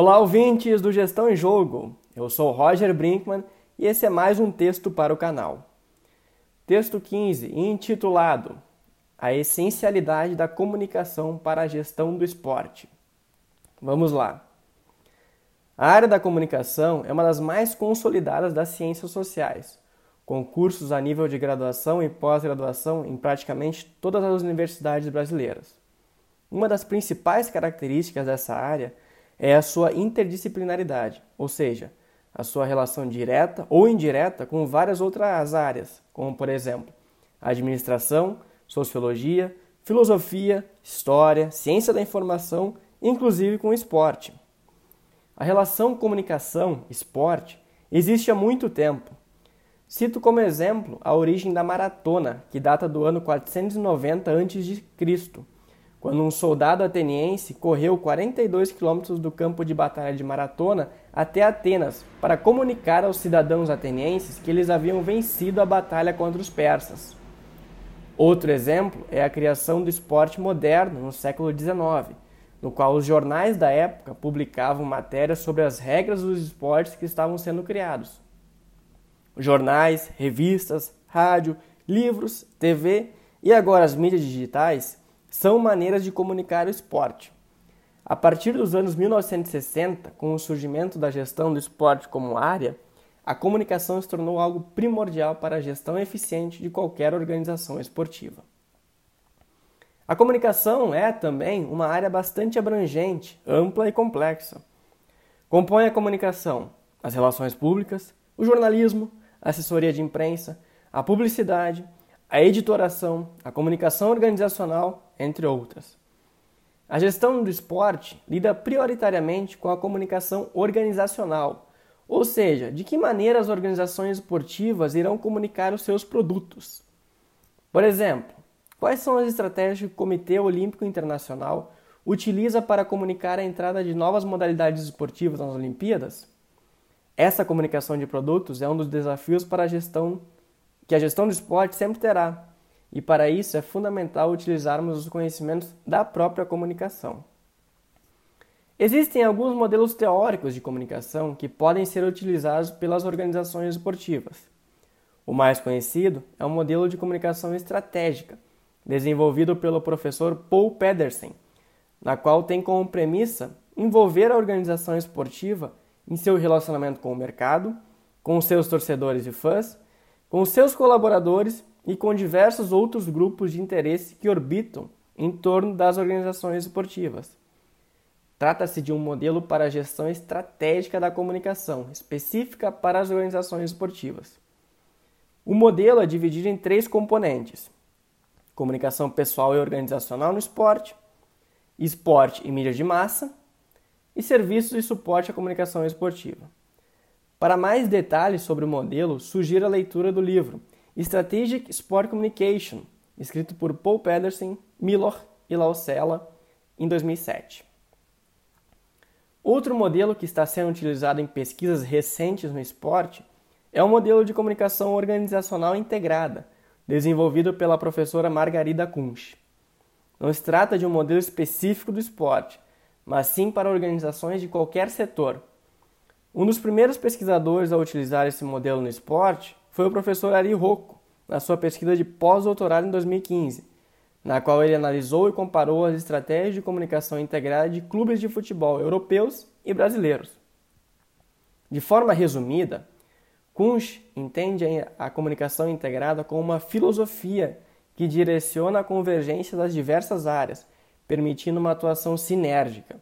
Olá, ouvintes do Gestão em Jogo. Eu sou Roger Brinkman e esse é mais um texto para o canal. Texto 15, intitulado A Essencialidade da Comunicação para a Gestão do Esporte. Vamos lá. A área da comunicação é uma das mais consolidadas das ciências sociais, com cursos a nível de graduação e pós-graduação em praticamente todas as universidades brasileiras. Uma das principais características dessa área é a sua interdisciplinaridade, ou seja, a sua relação direta ou indireta com várias outras áreas, como por exemplo, administração, sociologia, filosofia, história, ciência da informação, inclusive com esporte. A relação comunicação-esporte existe há muito tempo. Cito como exemplo a origem da maratona, que data do ano 490 a.C., quando um soldado ateniense correu 42 quilômetros do campo de batalha de Maratona até Atenas para comunicar aos cidadãos atenienses que eles haviam vencido a batalha contra os persas. Outro exemplo é a criação do esporte moderno no século XIX, no qual os jornais da época publicavam matérias sobre as regras dos esportes que estavam sendo criados. Jornais, revistas, rádio, livros, TV e agora as mídias digitais são maneiras de comunicar o esporte. A partir dos anos 1960, com o surgimento da gestão do esporte como área, a comunicação se tornou algo primordial para a gestão eficiente de qualquer organização esportiva. A comunicação é também uma área bastante abrangente, ampla e complexa. Compõe a comunicação as relações públicas, o jornalismo, a assessoria de imprensa, a publicidade, a editoração, a comunicação organizacional, entre outras. A gestão do esporte lida prioritariamente com a comunicação organizacional, ou seja, de que maneira as organizações esportivas irão comunicar os seus produtos. Por exemplo, quais são as estratégias que o Comitê Olímpico Internacional utiliza para comunicar a entrada de novas modalidades esportivas nas Olimpíadas? Essa comunicação de produtos é um dos desafios para a gestão que a gestão do esporte sempre terá, e para isso é fundamental utilizarmos os conhecimentos da própria comunicação. Existem alguns modelos teóricos de comunicação que podem ser utilizados pelas organizações esportivas. O mais conhecido é o modelo de comunicação estratégica, desenvolvido pelo professor Paul Pedersen, na qual tem como premissa envolver a organização esportiva em seu relacionamento com o mercado, com seus torcedores e fãs com seus colaboradores e com diversos outros grupos de interesse que orbitam em torno das organizações esportivas. Trata-se de um modelo para a gestão estratégica da comunicação, específica para as organizações esportivas. O modelo é dividido em três componentes: comunicação pessoal e organizacional no esporte, esporte e mídia de massa, e serviços de suporte à comunicação esportiva. Para mais detalhes sobre o modelo, sugiro a leitura do livro Strategic Sport Communication, escrito por Paul Pedersen, Milor e Lausella, em 2007. Outro modelo que está sendo utilizado em pesquisas recentes no esporte é o modelo de comunicação organizacional integrada, desenvolvido pela professora Margarida Kunsch. Não se trata de um modelo específico do esporte, mas sim para organizações de qualquer setor, um dos primeiros pesquisadores a utilizar esse modelo no esporte foi o professor Ari Rocco, na sua pesquisa de pós-doutorado em 2015, na qual ele analisou e comparou as estratégias de comunicação integrada de clubes de futebol europeus e brasileiros. De forma resumida, Kunsch entende a comunicação integrada como uma filosofia que direciona a convergência das diversas áreas, permitindo uma atuação sinérgica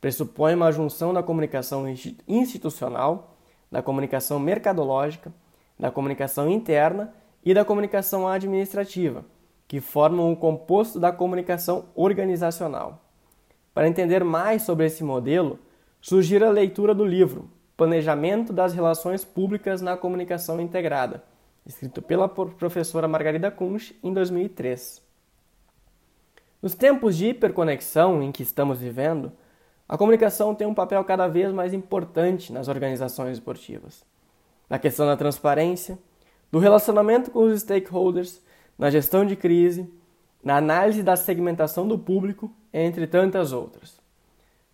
pressupõe uma junção da comunicação institucional, da comunicação mercadológica, da comunicação interna e da comunicação administrativa, que formam o composto da comunicação organizacional. Para entender mais sobre esse modelo, sugiro a leitura do livro Planejamento das Relações Públicas na Comunicação Integrada, escrito pela professora Margarida Kunsch em 2003. Nos tempos de hiperconexão em que estamos vivendo, a comunicação tem um papel cada vez mais importante nas organizações esportivas. Na questão da transparência, do relacionamento com os stakeholders, na gestão de crise, na análise da segmentação do público, entre tantas outras.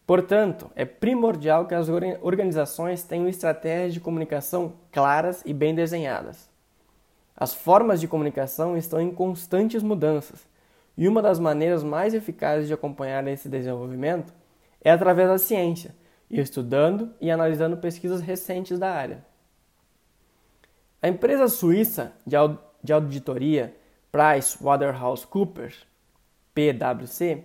Portanto, é primordial que as organizações tenham estratégias de comunicação claras e bem desenhadas. As formas de comunicação estão em constantes mudanças, e uma das maneiras mais eficazes de acompanhar esse desenvolvimento é através da ciência, estudando e analisando pesquisas recentes da área. A empresa suíça de auditoria PricewaterhouseCoopers, PwC,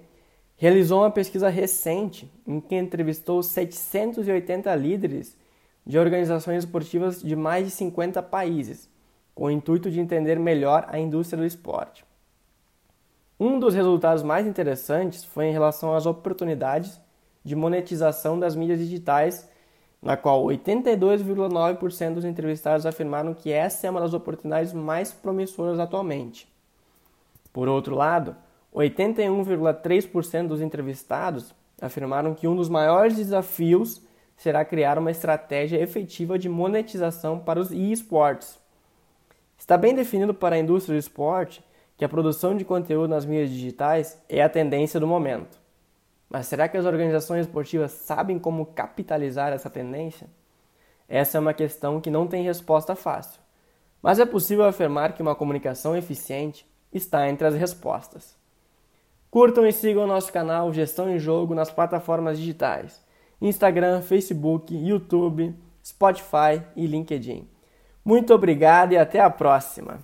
realizou uma pesquisa recente em que entrevistou 780 líderes de organizações esportivas de mais de 50 países, com o intuito de entender melhor a indústria do esporte. Um dos resultados mais interessantes foi em relação às oportunidades de monetização das mídias digitais, na qual 82,9% dos entrevistados afirmaram que essa é uma das oportunidades mais promissoras atualmente. Por outro lado, 81,3% dos entrevistados afirmaram que um dos maiores desafios será criar uma estratégia efetiva de monetização para os e-sports. Está bem definido para a indústria do esporte que a produção de conteúdo nas mídias digitais é a tendência do momento. Mas será que as organizações esportivas sabem como capitalizar essa tendência? Essa é uma questão que não tem resposta fácil. Mas é possível afirmar que uma comunicação eficiente está entre as respostas. Curtam e sigam nosso canal Gestão em Jogo nas plataformas digitais: Instagram, Facebook, YouTube, Spotify e LinkedIn. Muito obrigado e até a próxima!